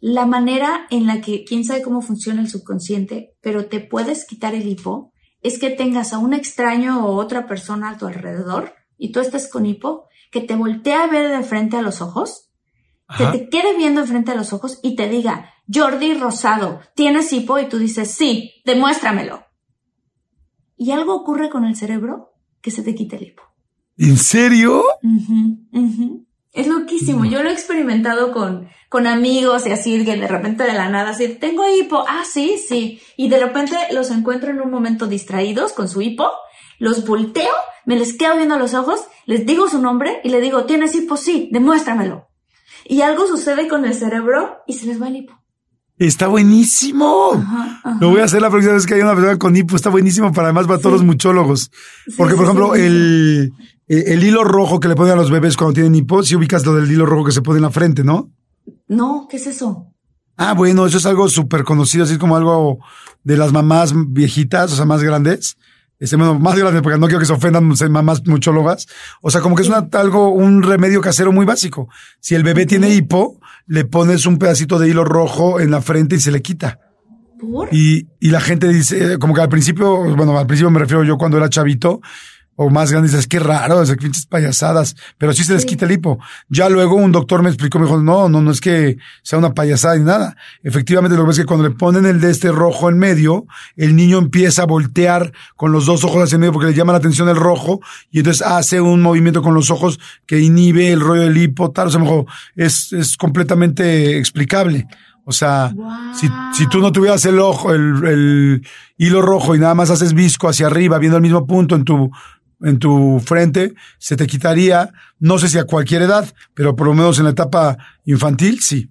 La manera en la que, quién sabe cómo funciona el subconsciente, pero te puedes quitar el hipo, es que tengas a un extraño o otra persona a tu alrededor y tú estás con hipo, que te voltee a ver de frente a los ojos, que te quede viendo de frente a los ojos y te diga, Jordi Rosado, ¿tienes hipo? Y tú dices, sí, demuéstramelo. Y algo ocurre con el cerebro que se te quita el hipo. ¿En serio? Es loquísimo. Yo lo he experimentado con, con amigos y así, que de repente de la nada, así, tengo hipo. Ah, sí, sí. Y de repente los encuentro en un momento distraídos con su hipo los volteo, me les quedo viendo a los ojos, les digo su nombre y le digo, ¿tienes hipo? Sí, demuéstramelo. Y algo sucede con el cerebro y se les va el hipo. Está buenísimo. Lo voy a hacer la próxima vez que haya una persona con hipo. Está buenísimo para además para todos los muchólogos. Porque, por ejemplo, el, el, hilo rojo que le ponen a los bebés cuando tienen hipo, si ubicas lo del hilo rojo que se pone en la frente, ¿no? No, ¿qué es eso? Ah, bueno, eso es algo súper conocido, así como algo de las mamás viejitas, o sea, más grandes, este, bueno, más grande, porque no quiero que se ofendan mamás muchólogas. O sea, como que es una, algo, un remedio casero muy básico. Si el bebé tiene hipo, le pones un pedacito de hilo rojo en la frente y se le quita. Y, y la gente dice, como que al principio, bueno, al principio me refiero yo cuando era chavito, o más grandes, es que raro, esas pinches payasadas, pero sí se les quita el hipo. Ya luego un doctor me explicó, me dijo, no, no, no es que sea una payasada ni nada. Efectivamente, lo que pasa es que cuando le ponen el de este rojo en medio, el niño empieza a voltear con los dos ojos hacia el medio porque le llama la atención el rojo y entonces hace un movimiento con los ojos que inhibe el rollo del hipo, tal, o sea, mejor es, es completamente explicable. O sea, si, si tú no tuvieras el ojo, el, el hilo rojo y nada más haces visco hacia arriba, viendo el mismo punto en tu en tu frente, se te quitaría, no sé si a cualquier edad, pero por lo menos en la etapa infantil, sí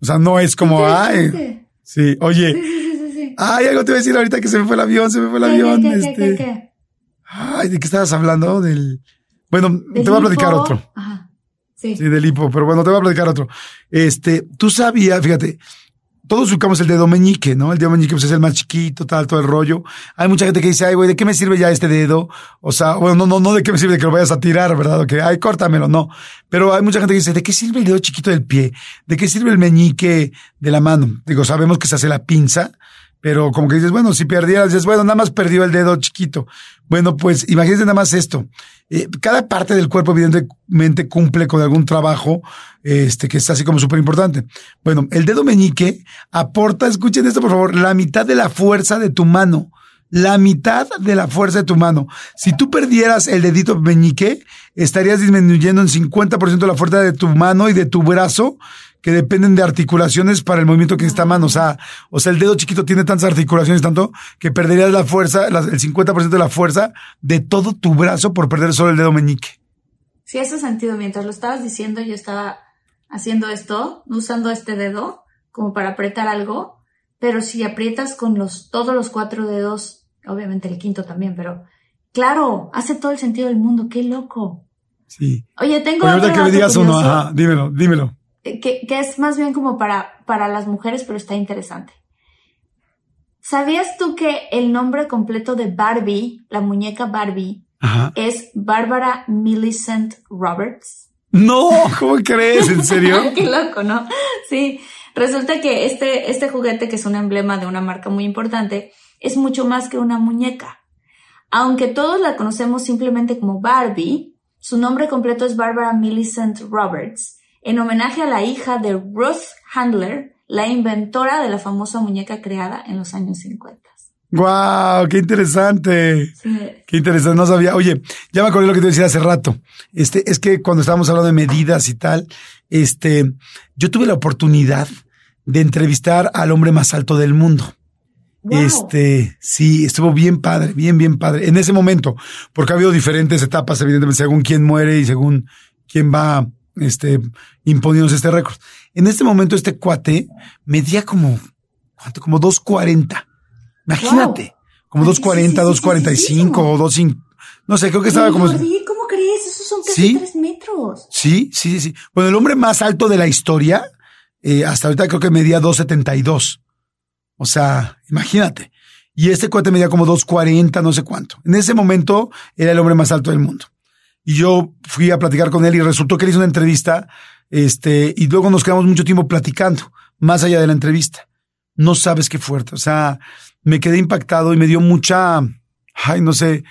O sea, no es como, ay. Sí, oye. Ay, algo te voy a decir ahorita que se me fue el avión, se me fue el avión. ¿Qué, este. qué, qué, Ay, ¿de qué estabas hablando? Del. Bueno, te voy a platicar otro. Ajá. Sí. Sí, del hipo, pero bueno, te voy a platicar otro. Este, tú sabías, fíjate, todos buscamos el dedo meñique, ¿no? El dedo meñique pues, es el más chiquito, tal, todo el rollo. Hay mucha gente que dice, ay, güey, ¿de qué me sirve ya este dedo? O sea, bueno, no, no, no de qué me sirve que lo vayas a tirar, ¿verdad? O que, ay, córtamelo, no. Pero hay mucha gente que dice, ¿de qué sirve el dedo chiquito del pie? ¿De qué sirve el meñique de la mano? Digo, sabemos que se hace la pinza, pero como que dices, bueno, si perdieras, dices, bueno, nada más perdió el dedo chiquito. Bueno, pues imagínense nada más esto. Eh, cada parte del cuerpo evidentemente cumple con algún trabajo, este, que es así como súper importante. Bueno, el dedo meñique aporta, escuchen esto por favor, la mitad de la fuerza de tu mano. La mitad de la fuerza de tu mano. Si tú perdieras el dedito meñique, estarías disminuyendo en 50% la fuerza de tu mano y de tu brazo que dependen de articulaciones para el movimiento que está a mano. O sea, o sea, el dedo chiquito tiene tantas articulaciones, tanto que perderías la fuerza, el 50% de la fuerza de todo tu brazo por perder solo el dedo meñique. Sí, hace sentido. Mientras lo estabas diciendo, yo estaba haciendo esto, usando este dedo como para apretar algo, pero si aprietas con los, todos los cuatro dedos, obviamente el quinto también, pero claro, hace todo el sentido del mundo, qué loco. Sí. Oye, tengo Pero ahorita que me digas uno, ajá, dímelo, dímelo. Eh, que, que es más bien como para, para las mujeres, pero está interesante. ¿Sabías tú que el nombre completo de Barbie, la muñeca Barbie, Ajá. es Barbara Millicent Roberts? No, ¿cómo crees? ¿En serio? Qué loco, ¿no? Sí, resulta que este, este juguete, que es un emblema de una marca muy importante, es mucho más que una muñeca. Aunque todos la conocemos simplemente como Barbie, su nombre completo es Barbara Millicent Roberts, en homenaje a la hija de Ruth Handler, la inventora de la famosa muñeca creada en los años 50. ¡Guau! ¡Qué interesante! Sí. Qué interesante, no sabía. Oye, ya me acordé lo que te decía hace rato. Este, es que cuando estábamos hablando de medidas y tal, este, yo tuve la oportunidad de entrevistar al hombre más alto del mundo. Wow. Este, sí, estuvo bien padre, bien, bien padre. En ese momento, porque ha habido diferentes etapas, evidentemente, según quién muere y según quién va, este, imponiéndose este récord. En este momento, este cuate medía como, ¿cuánto? Como 240. Imagínate. Como Ay, 240, sí, sí, sí, 245 sí, o 25. No sé, creo que estaba como. ¿Cómo crees? Esos son casi tres metros. Sí, sí, sí, sí. Bueno, el hombre más alto de la historia, eh, hasta ahorita creo que medía 272. O sea, imagínate. Y este cuate medía como 240, no sé cuánto. En ese momento era el hombre más alto del mundo. Y yo fui a platicar con él y resultó que él hizo una entrevista, este, y luego nos quedamos mucho tiempo platicando, más allá de la entrevista. No sabes qué fuerte. O sea, me quedé impactado y me dio mucha, ay, no sé,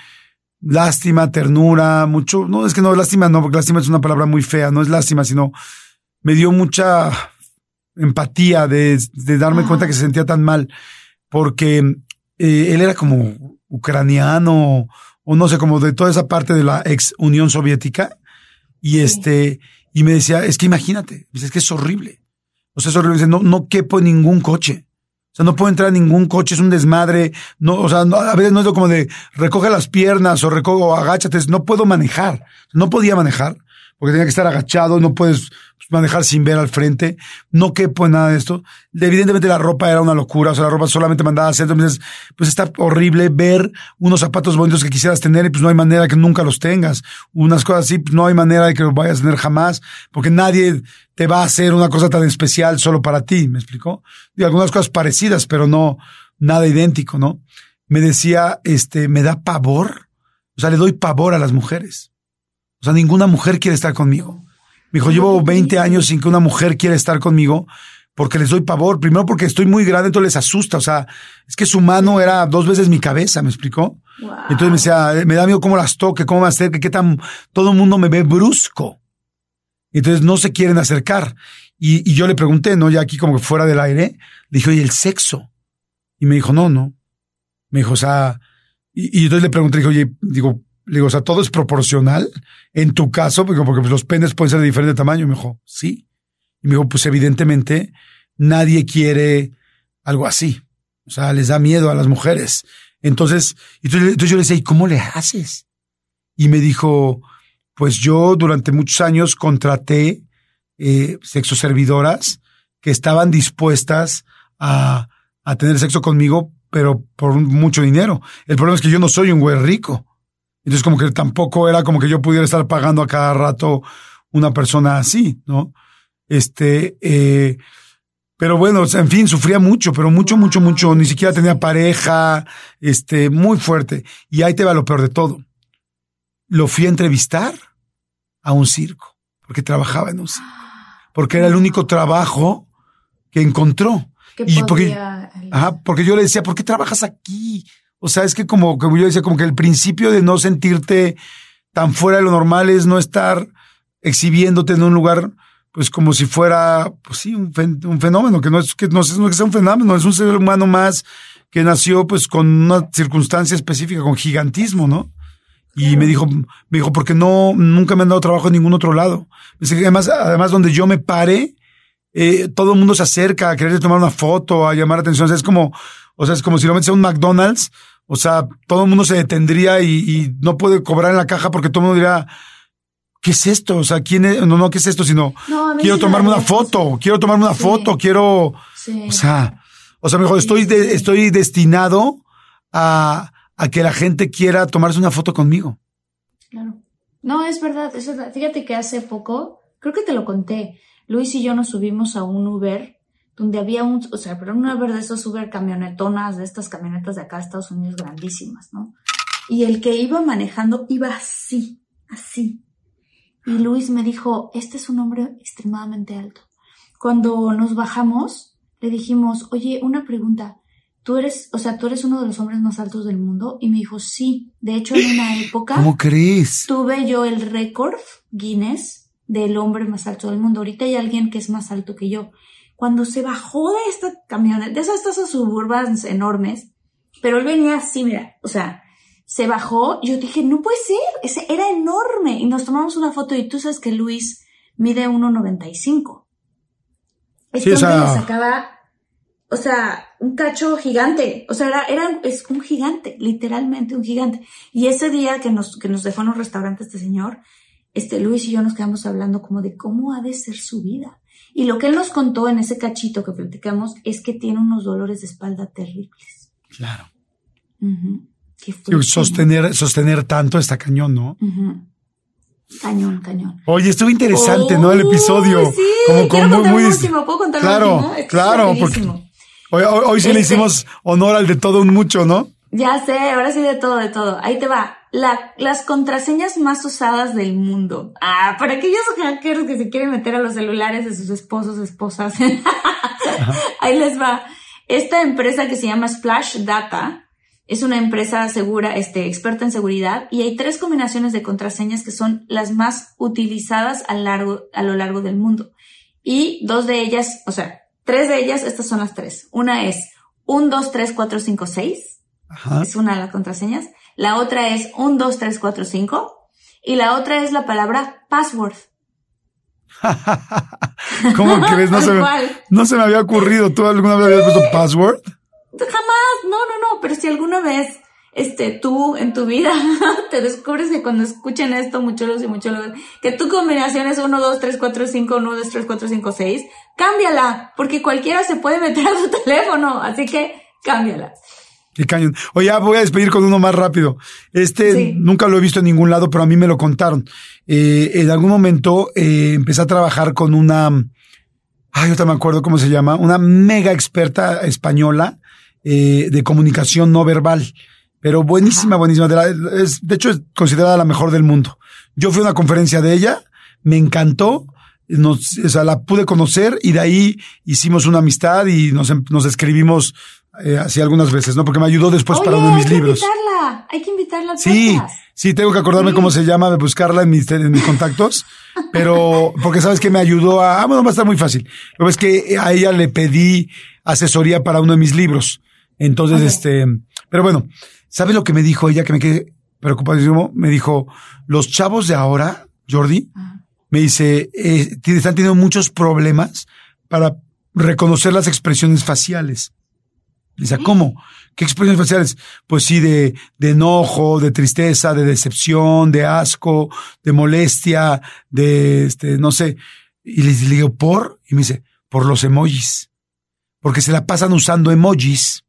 lástima, ternura, mucho, no, es que no, lástima no, porque lástima es una palabra muy fea, no es lástima, sino me dio mucha empatía de, de darme Ajá. cuenta que se sentía tan mal, porque eh, él era como ucraniano, o no sé, como de toda esa parte de la ex Unión Soviética, y Sí. este, y me decía, es que imagínate, es que es horrible. O sea, es horrible, dice, no, no quepo en ningún coche. O sea, no puedo entrar en ningún coche, es un desmadre. No, o sea, no, a veces no es como de recoge las piernas o recoge o agáchate. es, No puedo manejar. No podía manejar porque tenía que estar agachado. No puedes manejar sin ver al frente. No quepo en nada de esto. Evidentemente la ropa era una locura. O sea, la ropa solamente mandaba a hacer. Entonces, pues está horrible ver unos zapatos bonitos que quisieras tener y pues no hay manera que nunca los tengas. Unas cosas así, pues no hay manera de que los vayas a tener jamás porque nadie te va a hacer una cosa tan especial solo para ti. ¿Me explicó? Y algunas cosas parecidas, pero no nada idéntico, ¿no? Me decía, este, me da pavor. O sea, le doy pavor a las mujeres. O sea, ninguna mujer quiere estar conmigo. Me dijo, llevo 20 años sin que una mujer quiera estar conmigo porque les doy pavor. Primero porque estoy muy grande, entonces les asusta. O sea, es que su mano era dos veces mi cabeza, ¿me explicó? Wow. Entonces me decía, eh, me da miedo cómo las toque, cómo me acerque, qué tan, todo el mundo me ve brusco. Entonces no se quieren acercar. Y, y yo le pregunté, ¿no? Ya aquí como que fuera del aire, le dije, oye, el sexo. Y me dijo, no, no. Me dijo, o sea, y, y entonces le pregunté, le dije, oye, digo, digo, o sea, todo es proporcional en tu caso, porque, porque pues, los penes pueden ser de diferente tamaño. Y me dijo, sí. Y me dijo, pues evidentemente nadie quiere algo así. O sea, les da miedo a las mujeres. Entonces, entonces, entonces yo le decía, ¿y cómo le haces? Y me dijo, pues yo durante muchos años contraté eh, sexoservidoras que estaban dispuestas a, a tener sexo conmigo, pero por mucho dinero. El problema es que yo no soy un güey rico. Entonces como que tampoco era como que yo pudiera estar pagando a cada rato una persona así, ¿no? Este, eh, pero bueno, o sea, en fin, sufría mucho, pero mucho, mucho, mucho. Ni siquiera tenía pareja, este, muy fuerte. Y ahí te va lo peor de todo. Lo fui a entrevistar a un circo, porque trabajaba en un circo. Porque era el único trabajo que encontró. ¿Qué y porque- Ajá, porque yo le decía, ¿por qué trabajas aquí? O sea, es que como, como yo decía, como que el principio de no sentirte tan fuera de lo normal es no estar exhibiéndote en un lugar, pues como si fuera, pues sí, un, fen- un fenómeno, que no es que no es, no es que sea un fenómeno, es un ser humano más que nació pues con una circunstancia específica, con gigantismo, ¿no? Y me dijo, me dijo, porque no, nunca me han dado trabajo en ningún otro lado. Además, además donde yo me pare, eh, todo el mundo se acerca a querer tomar una foto, a llamar la atención. O sea, es como, o sea, es como si lo metes a un McDonald's. O sea, todo el mundo se detendría y, y no puede cobrar en la caja porque todo el mundo dirá, ¿qué es esto? O sea, ¿quién es? No, no, ¿qué es esto? Sino, No, quiero tomarme una foto, quiero tomarme una Sí. foto, quiero, Sí. o sea, o sea, mejor estoy, de- estoy destinado a, a que la gente quiera tomarse una foto conmigo. Claro. No, es verdad, es verdad. Fíjate que hace poco, creo que te lo conté, Luis y yo nos subimos a un Uber donde había un, o sea, pero un Uber de esos Uber camionetonas, de estas camionetas de acá Estados Unidos grandísimas, ¿no? Y el que iba manejando iba así, así. Y Luis me dijo, este es un hombre extremadamente alto. Cuando nos bajamos, le dijimos, oye, una pregunta. ¿Tú eres, o sea, tú eres uno de los hombres más altos del mundo? Y me dijo, sí. De hecho, en una época ¿Cómo crees? tuve yo el récord Guinness del hombre más alto del mundo. Ahorita hay alguien que es más alto que yo. Cuando se bajó de esta camioneta, de esas estas suburbans enormes, pero él venía así, mira, o sea, se bajó, yo dije, no puede ser, ese era enorme. Y nos tomamos una foto y tú sabes que Luis mide 1.95. Este Sí, o sea- le sacaba, o sea, un cacho gigante. O sea, era, era es un gigante, literalmente un gigante. Y ese día que nos, que nos dejó en un restaurante este señor, este Luis y yo nos quedamos hablando como de cómo ha de ser su vida. Y lo que él nos contó en ese cachito que platicamos es que tiene unos dolores de espalda terribles. Claro. Ujú. Qué Digo, fuerte, Sostener, sostener tanto está cañón, ¿no? Cañón, cañón. Oye, estuvo interesante, ¿no? El episodio. Sí, como, como muy, muy- último. ¿Puedo contar Claro, último? Es claro, porque- hoy- hoy sí le Este- hicimos honor al de todo un mucho, ¿no? Ya sé, ahora sí de todo, de todo. Ahí te va. La- las contraseñas más usadas del mundo. Ah, para aquellos hackers que se quieren meter a los celulares de sus esposos, esposas. Ahí les va. Esta empresa que se llama Splash Data es una empresa segura, este, experta en seguridad y hay tres combinaciones de contraseñas que son las más utilizadas a, largo, a lo largo del mundo. Y dos de ellas, o sea, tres de ellas, estas son las tres. Una es 1, 2, 3, 4, 5, 6 Ajá. es una de las contraseñas. La otra es 1, 2, 3, 4, 5. Y la otra es la palabra password. ¿Cómo crees? No se, me, no se me había ocurrido. ¿Tú alguna vez habías puesto password? Jamás, no, no, no, pero si alguna vez, este, tú en tu vida te descubres que cuando escuchen esto, muchos y muchos que tu combinación es 1, 2, 3, 4, 5, 1, 2, 3, 4, 5, 6, cámbiala, porque cualquiera se puede meter a tu teléfono, así que cámbiala. Qué cañón. Oye, ya voy a despedir con uno más rápido. Este Sí. nunca lo he visto en ningún lado, pero a mí me lo contaron. Eh, en algún momento eh, empecé a trabajar con una, ay, ahorita me acuerdo cómo se llama, una mega experta española eh, de comunicación no verbal. Pero buenísima, buenísima. De, la- es, de hecho, es considerada la mejor del mundo. Yo fui a una conferencia de ella, me encantó, nos, o sea, la pude conocer y de ahí hicimos una amistad y nos, nos escribimos eh, así algunas veces, ¿no? Porque me ayudó después Oye, para uno de mis hay que libros. invitarla, hay que invitarla al Sí, sí, tengo que acordarme Sí. cómo se llama, de buscarla en mis, en mis contactos, pero porque sabes que me ayudó a, ah, bueno, va a estar muy fácil. Lo que es que a ella le pedí asesoría para uno de mis libros. Entonces, este, pero bueno, ¿sabes lo que me dijo ella que me quedé preocupadísimo? Me dijo, los chavos de ahora, Jordi, Ajá. me dice, eh, están teniendo muchos problemas para reconocer las expresiones faciales. Dice, ¿cómo? ¿Qué expresiones faciales? Pues sí, de, de enojo, de tristeza, de decepción, de asco, de molestia, de, este, no sé. Y le, le digo, ¿por? Y me dice, por los emojis. Porque se la pasan usando emojis.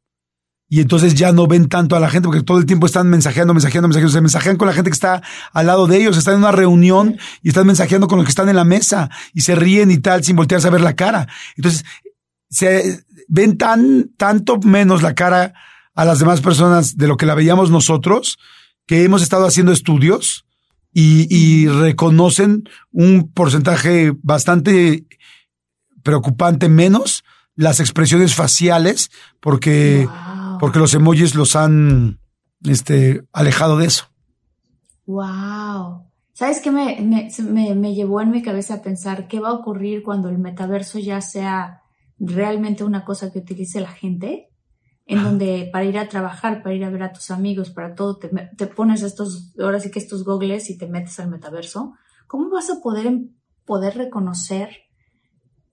Y entonces ya no ven tanto a la gente porque todo el tiempo están mensajeando, mensajeando, mensajeando. Se mensajean con la gente que está al lado de ellos. Están en una reunión y están mensajeando con los que están en la mesa y se ríen y tal sin voltearse a ver la cara. Entonces se ven tan, tanto menos la cara a las demás personas de lo que la veíamos nosotros que hemos estado haciendo estudios y, y reconocen un porcentaje bastante preocupante menos las expresiones faciales porque Wow. porque los emojis los han este, alejado de eso. Wow. ¿Sabes qué me, me, me, me llevó en mi cabeza a pensar qué va a ocurrir cuando el metaverso ya sea realmente una cosa que utilice la gente? En donde para ir a trabajar, para ir a ver a tus amigos, para todo, te, te pones estos, ahora sí que estos gogles y te metes al metaverso. ¿Cómo vas a poder, em- poder reconocer?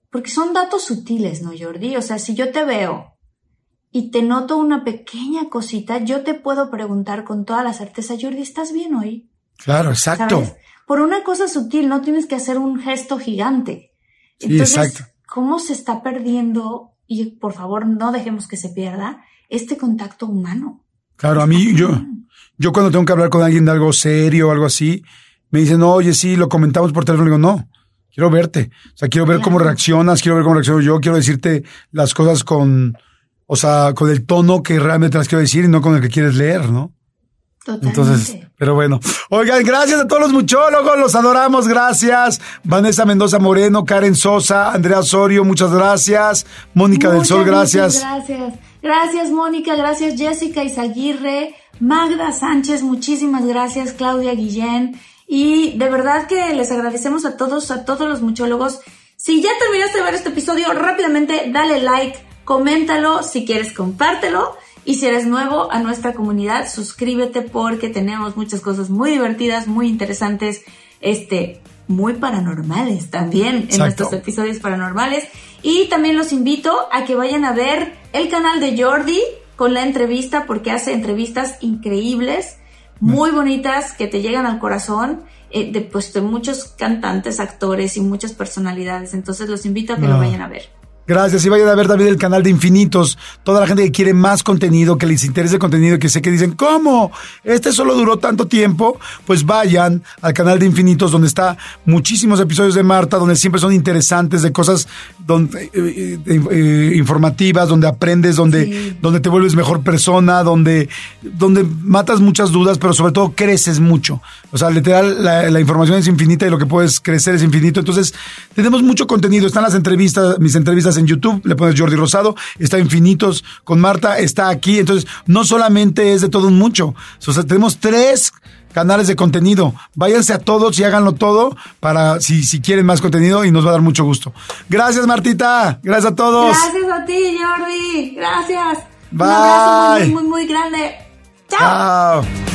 Porque son datos sutiles, ¿no, Jordi? O sea, si yo te veo y te noto una pequeña cosita, yo te puedo preguntar con toda la certeza, Jordi, ¿estás bien hoy? Claro, exacto. Por una cosa sutil, no tienes que hacer un gesto gigante. Sí, exacto. ¿Cómo se está perdiendo? Y por favor, no dejemos que se pierda este contacto humano. Claro, a mí, yo, yo cuando tengo que hablar con alguien de algo serio o algo así, me dicen, no, oye, sí, lo comentamos por teléfono. digo, no, quiero verte. O sea, quiero ver cómo reaccionas, quiero ver cómo reacciono yo, quiero decirte las cosas con, o sea, con el tono que realmente las quiero decir y no con el que quieres leer, ¿no? Totalmente. Entonces, pero bueno. Oigan, gracias a todos los muchólogos, los adoramos, gracias. Vanessa Mendoza Moreno, Karen Sosa, Andrea Osorio, muchas gracias. Mónica del Muchas, Sol, muchas gracias. Gracias. Gracias, Mónica. Gracias, Jessica Izaguirre. Magda Sánchez, muchísimas gracias. Claudia Guillén. Y de verdad que les agradecemos a todos, a todos los muchólogos. Si ya terminaste de ver este episodio, rápidamente dale like, coméntalo, si quieres compártelo. Y si eres nuevo a nuestra comunidad, suscríbete porque tenemos muchas cosas muy divertidas, muy interesantes, este, muy paranormales también en nuestros episodios paranormales. Y también los invito a que vayan a ver el canal de Jordi con la entrevista porque hace entrevistas increíbles, muy bonitas, que te llegan al corazón, eh, de, pues, de muchos cantantes, actores y muchas personalidades. Entonces los invito a que lo Ah. vayan a ver. Gracias. Y vayan a ver también el canal de Infinitos. Toda la gente que quiere más contenido, que les interese el contenido, que sé que dicen, ¿cómo? Este solo duró tanto tiempo. Pues vayan al canal de Infinitos, donde está muchísimos episodios de Marta, donde siempre son interesantes, de cosas donde, eh, eh, eh, informativas, donde aprendes, donde, Sí. donde te vuelves mejor persona, donde, donde matas muchas dudas, pero sobre todo creces mucho. O sea, literal, la, la información es infinita y lo que puedes crecer es infinito. Entonces, tenemos mucho contenido. Están las entrevistas, mis entrevistas en YouTube, le pones Jordi Rosado, está Infinitos con Marta, está aquí. Entonces, no solamente es de todo un mucho. O sea, tenemos tres canales de contenido. Váyanse a todos y háganlo todo para si, si quieren más contenido y nos va a dar mucho gusto. Gracias, Martita. Gracias a todos. Gracias a ti, Jordi. Gracias. Bye. Un abrazo muy, muy, muy grande. Chao. Chao.